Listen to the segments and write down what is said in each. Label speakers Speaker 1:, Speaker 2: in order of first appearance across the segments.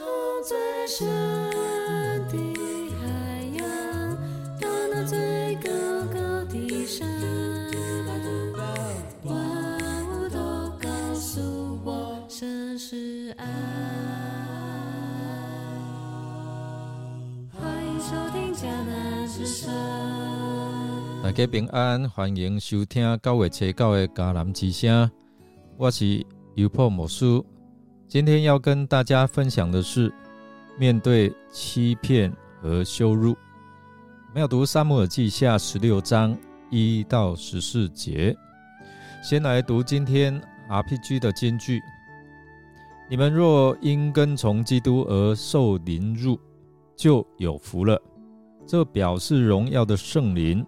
Speaker 1: 走最深的海洋，到那最高高的山，万物都告诉我，神是爱。欢迎收听迦南之声。
Speaker 2: 大家平安，欢迎收听九月七九的迦南之声，我是油破魔术。今天要跟大家分享的是，面对欺骗和羞辱，我们要读《撒母耳记下》十六章一到十四节。先来读今天 RPG 的金句：你们若因跟从基督而受凌辱，就有福了。这表示荣耀的圣灵，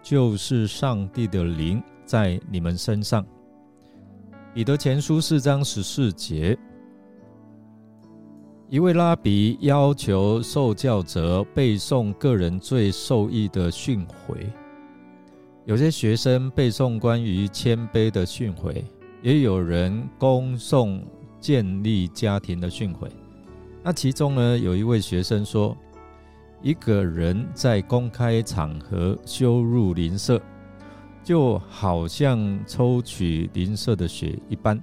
Speaker 2: 就是上帝的灵在你们身上。彼得前书四章十四节。一位拉比要求受教者背诵个人最受益的训诲，有些学生背诵关于谦卑的训诲，也有人恭颂建立家庭的训诲。那其中呢，有一位学生说：“一个人在公开场合羞辱邻舍，就好像抽取邻舍的血一般。”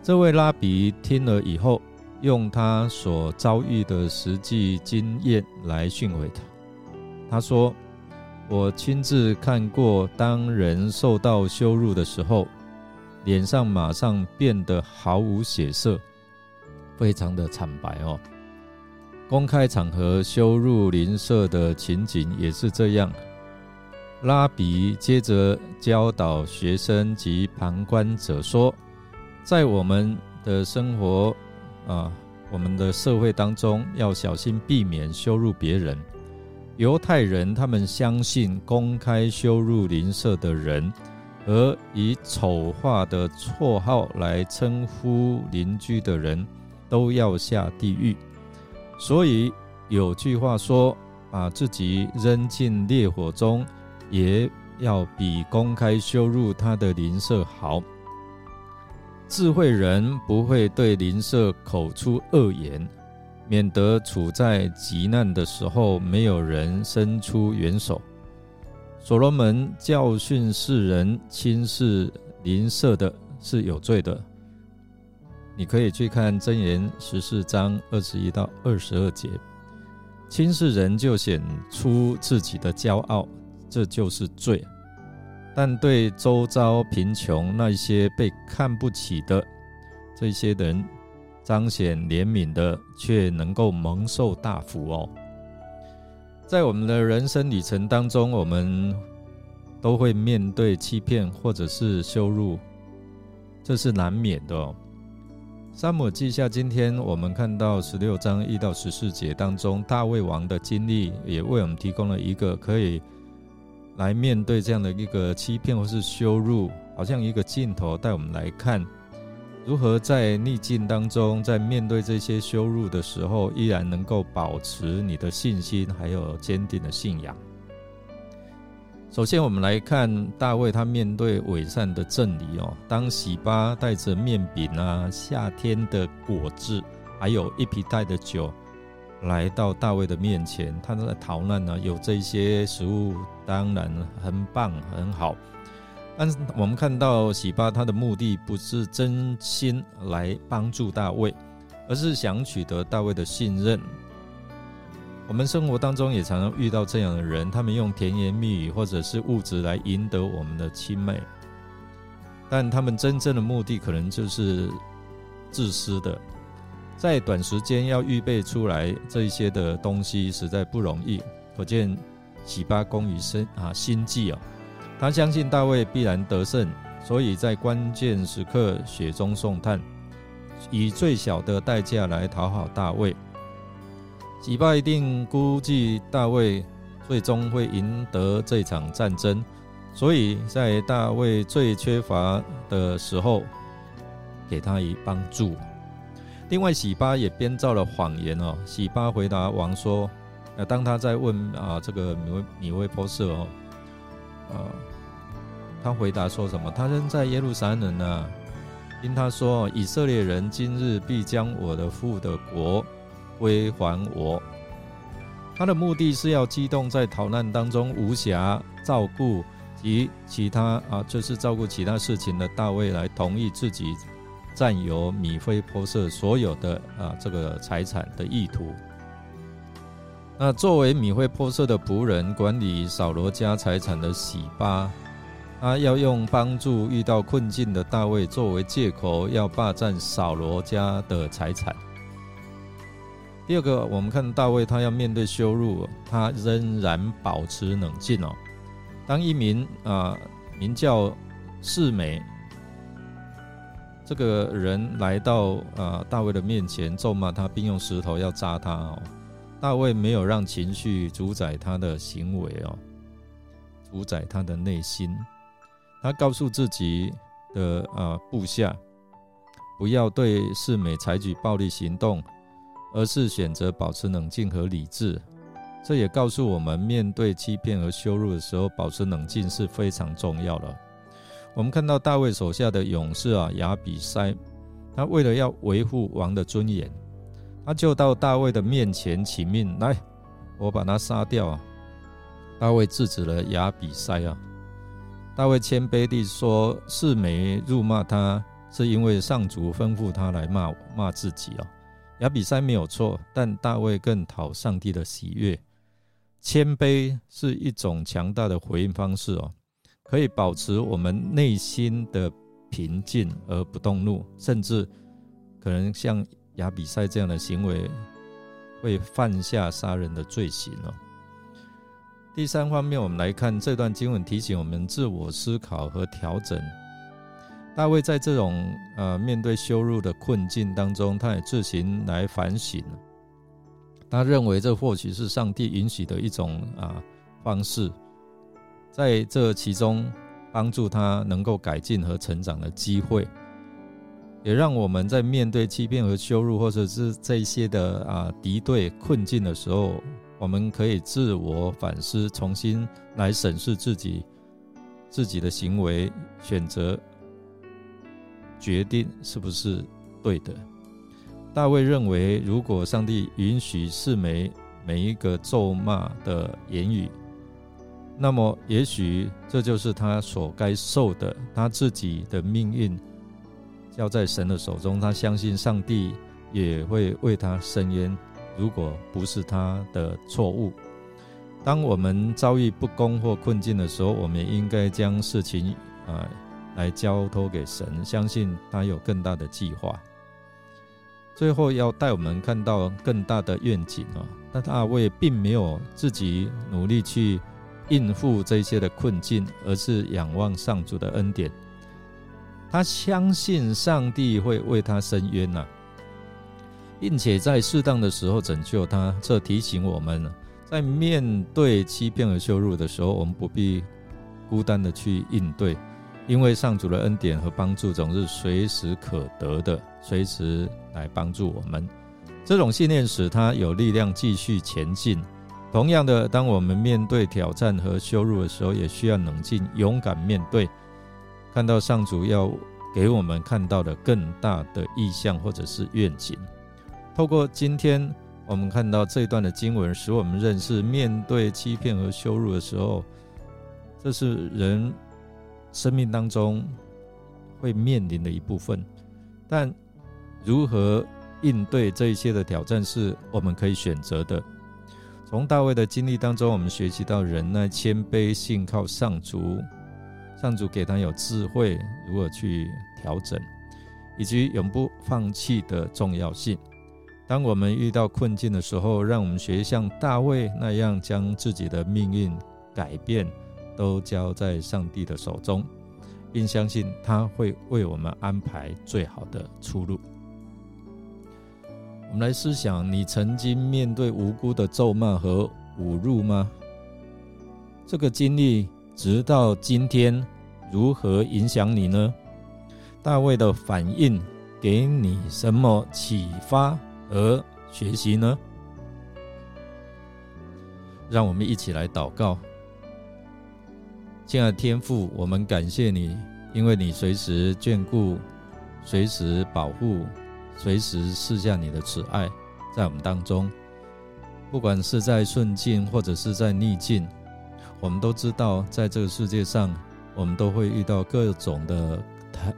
Speaker 2: 这位拉比听了以后。用他所遭遇的实际经验来训诲他。他说：“我亲自看过，当人受到羞辱的时候，脸上马上变得毫无血色，非常的惨白哦。公开场合羞辱邻舍的情景也是这样。”拉比接着教导学生及旁观者说：“在我们的生活。”啊，我们的社会当中要小心避免羞辱别人。犹太人他们相信，公开羞辱邻舍的人，而以丑化的绰号来称呼邻居的人，都要下地狱。所以有句话说：“把自己扔进烈火中，也要比公开羞辱他的邻舍好。”智慧人不会对邻舍口出恶言，免得处在急难的时候没有人伸出援手。所罗门教训世人轻视邻舍的是有罪的。你可以去看箴言十四章二十一到二十二节，轻视人就显出自己的骄傲，这就是罪。但对周遭贫穷那些被看不起的这些人彰显怜悯的，却能够蒙受大福哦。在我们的人生旅程当中，我们都会面对欺骗或者是羞辱，这是难免的哦。沙姆记下，今天我们看到十六章一到十四节当中，大卫王的经历也为我们提供了一个可以。来面对这样的一个欺骗或是羞辱，好像一个镜头带我们来看，如何在逆境当中，在面对这些羞辱的时候，依然能够保持你的信心，还有坚定的信仰。首先，我们来看大卫他面对伪善的真理哦，当喜巴带着面饼啊、夏天的果子，还有一皮带的酒。来到大卫的面前，他在逃难呢，有这些食物，当然很棒很好。但是我们看到喜巴他的目的不是真心来帮助大卫，而是想取得大卫的信任。我们生活当中也常常遇到这样的人，他们用甜言蜜语或者是物质来赢得我们的亲妹，但他们真正的目的可能就是自私的。在短时间要预备出来这一些的东西实在不容易，可见喜巴功于身啊心计啊，他相信大卫必然得胜，所以在关键时刻雪中送炭，以最小的代价来讨好大卫。喜巴一定估计大卫最终会赢得这场战争，所以在大卫最缺乏的时候，给他以帮助。另外，喜巴也编造了谎言哦。喜巴回答王说：“呃，当他在问啊，这个米威米威波设哦，呃，他回答说什么？他仍在耶路撒冷呢。因他说：“以色列人今日必将我的父的国归还我。”他的目的是要激动在逃难当中无暇照顾及其他啊，就是照顾其他事情的大卫来同意自己占有米非波设所有的啊这个财产的意图。那作为米非波设的仆人，管理扫罗家财产的洗巴。他要用帮助遇到困境的大卫作为借口，要霸占扫罗家的财产。第二个，我们看大卫，他要面对羞辱，他仍然保持冷静哦。当一名啊名叫世美这个人来到啊大卫的面前，咒骂他，并用石头要扎他哦。大卫没有让情绪主宰他的行为哦，主宰他的内心。他告诉自己的啊部下，不要对世美采取暴力行动，而是选择保持冷静和理智。这也告诉我们，面对欺骗和羞辱的时候，保持冷静是非常重要的。我们看到大卫手下的勇士啊亚比塞，他为了要维护王的尊严，他就到大卫的面前请命来，我把他杀掉啊！大卫制止了亚比塞啊。大卫谦卑地说：“世没辱骂他，是因为上主吩咐他来骂骂自己哦。亚比塞没有错，但大卫更讨上帝的喜悦。谦卑是一种强大的回应方式哦，可以保持我们内心的平静而不动怒，甚至可能像亚比赛这样的行为，会犯下杀人的罪行哦。”第三方面，我们来看这段经文提醒我们自我思考和调整。大卫在这种呃面对羞辱的困境当中，他也自行来反省。他认为这或许是上帝允许的一种啊方式，在这其中帮助他能够改进和成长的机会，也让我们在面对欺骗和羞辱，或者是这些的啊敌对困境的时候。我们可以自我反思，重新来审视自己自己的行为、选择、决定是不是对的。大卫认为，如果上帝允许世美每一个咒骂的言语，那么也许这就是他所该受的，他自己的命运交在神的手中。他相信上帝也会为他伸冤。如果不是他的错误，当我们遭遇不公或困境的时候，我们应该将事情啊来交托给神，相信他有更大的计划。最后要带我们看到更大的愿景啊！但大卫并没有自己努力去应付这些的困境，而是仰望上主的恩典。他相信上帝会为他伸冤呐。并且在适当的时候拯救他，这提醒我们，在面对欺骗和羞辱的时候，我们不必孤单的去应对，因为上主的恩典和帮助总是随时可得的，随时来帮助我们。这种信念使他有力量继续前进。同样的，当我们面对挑战和羞辱的时候，也需要冷静、勇敢面对，看到上主要给我们看到的更大的意向或者是愿景。透过今天我们看到这一段的经文，使我们认识，面对欺骗和羞辱的时候，这是人生命当中会面临的一部分。但如何应对这一些的挑战，是我们可以选择的。从大卫的经历当中，我们学习到忍耐、谦卑、信靠上主，上主给他有智慧，如何去调整，以及永不放弃的重要性。当我们遇到困境的时候，让我们学像大卫那样，将自己的命运改变都交在上帝的手中，并相信他会为我们安排最好的出路。我们来思想：你曾经面对无辜的咒骂和侮辱吗？这个经历直到今天如何影响你呢？大卫的反应给你什么启发？而学习呢？让我们一起来祷告。亲爱的天父，我们感谢你，因为你随时眷顾随时保护，随时试下你的慈爱，在我们当中，不管是在顺境或者是在逆境，我们都知道，在这个世界上，我们都会遇到各种的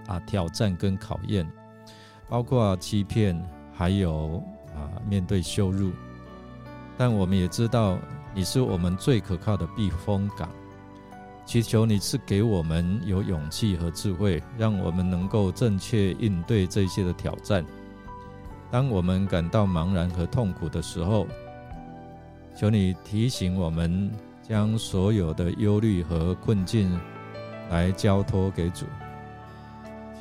Speaker 2: 啊挑战跟考验，包括欺骗，还有啊面对羞辱。但我们也知道，你是我们最可靠的避风港。祈求你赐给我们有勇气和智慧，让我们能够正确应对这些的挑战。当我们感到茫然和痛苦的时候，求你提醒我们，将所有的忧虑和困境来交托给主，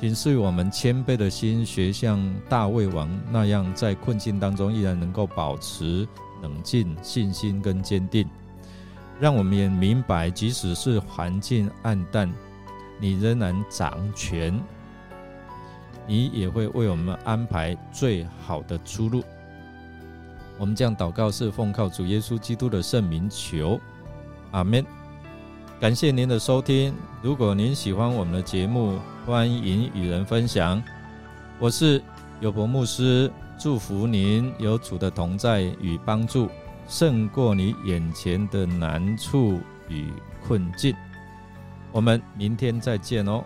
Speaker 2: 请赐我们谦卑的心，学像大卫王那样，在困境当中依然能够保持冷静、信心跟坚定。让我们也明白，即使是环境暗淡，你仍然掌权，你也会为我们安排最好的出路。我们这样祷告是奉靠主耶稣基督的圣名求，阿门。感谢您的收听，如果您喜欢我们的节目，欢迎与人分享。我是有伯牧师，祝福您有主的同在与帮助。胜过你眼前的难处与困境。我们明天再见哦。